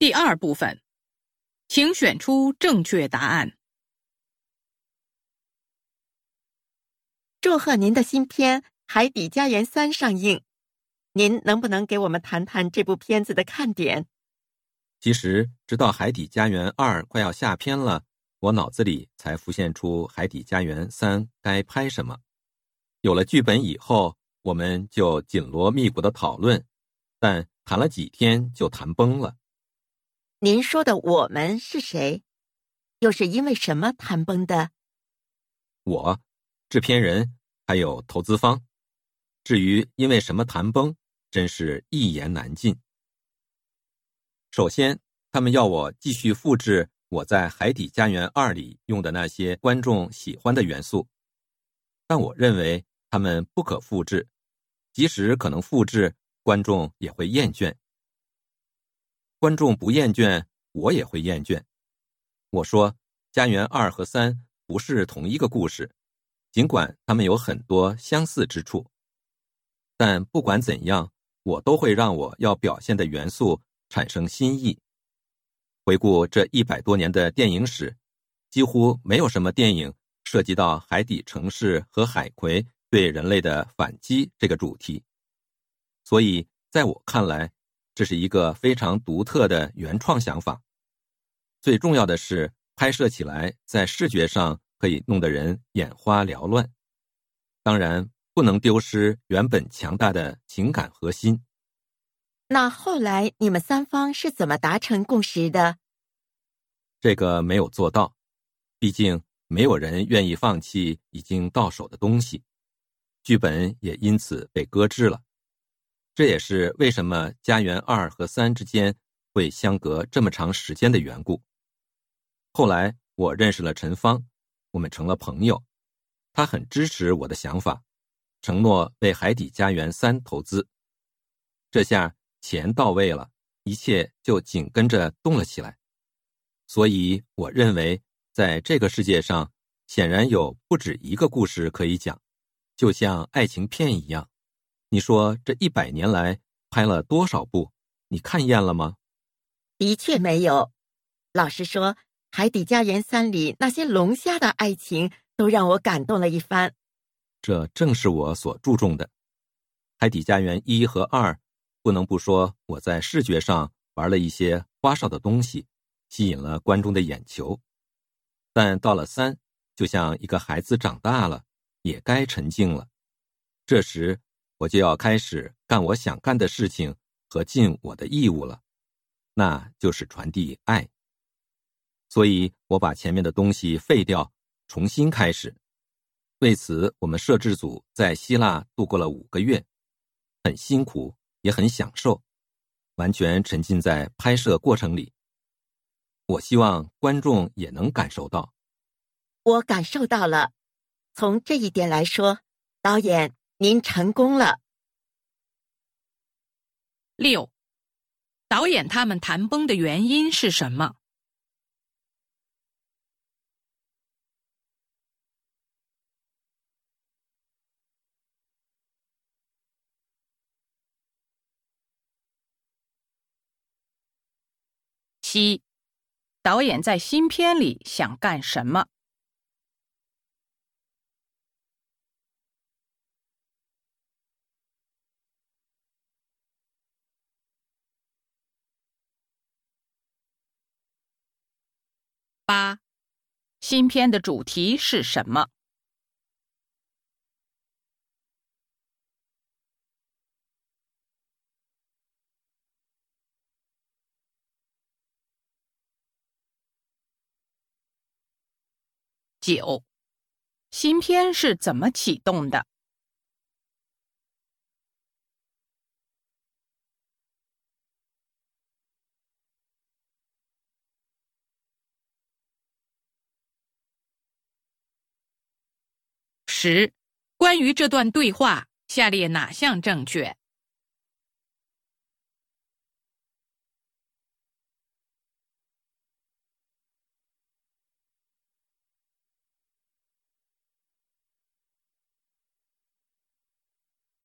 第二部分，请选出正确答案。祝贺您的新片《海底家园三》上映，您能不能给我们谈谈这部片子的看点？其实，直到《海底家园二》快要下片了，我脑子里才浮现出《海底家园三》该拍什么。有了剧本以后，我们就紧锣密鼓的讨论，但谈了几天就谈崩了。您说的“我们”是谁？又是因为什么谈崩的？我。制片人还有投资方，至于因为什么谈崩，真是一言难尽。首先，他们要我继续复制我在《海底家园二》里用的那些观众喜欢的元素，但我认为他们不可复制，即使可能复制，观众也会厌倦。观众不厌倦，我也会厌倦。我说，《家园二》和三不是同一个故事。尽管他们有很多相似之处，但不管怎样，我都会让我要表现的元素产生新意。回顾这一百多年的电影史，几乎没有什么电影涉及到海底城市和海葵对人类的反击这个主题。所以，在我看来，这是一个非常独特的原创想法。最重要的是，拍摄起来在视觉上。可以弄得人眼花缭乱，当然不能丢失原本强大的情感核心。那后来你们三方是怎么达成共识的？这个没有做到，毕竟没有人愿意放弃已经到手的东西，剧本也因此被搁置了。这也是为什么《家园二》和三之间会相隔这么长时间的缘故。后来我认识了陈芳。我们成了朋友，他很支持我的想法，承诺为《海底家园三》投资。这下钱到位了，一切就紧跟着动了起来。所以我认为，在这个世界上，显然有不止一个故事可以讲，就像爱情片一样。你说这一百年来拍了多少部？你看厌了吗？的确没有。老实说。《海底家园三》里那些龙虾的爱情都让我感动了一番，这正是我所注重的。《海底家园一》和二，不能不说我在视觉上玩了一些花哨的东西，吸引了观众的眼球。但到了三，就像一个孩子长大了，也该沉静了。这时，我就要开始干我想干的事情和尽我的义务了，那就是传递爱。所以我把前面的东西废掉，重新开始。为此，我们摄制组在希腊度过了五个月，很辛苦，也很享受，完全沉浸在拍摄过程里。我希望观众也能感受到。我感受到了。从这一点来说，导演您成功了。六，导演他们谈崩的原因是什么？七，导演在新片里想干什么？八，新片的主题是什么？九，新片是怎么启动的？十，关于这段对话，下列哪项正确？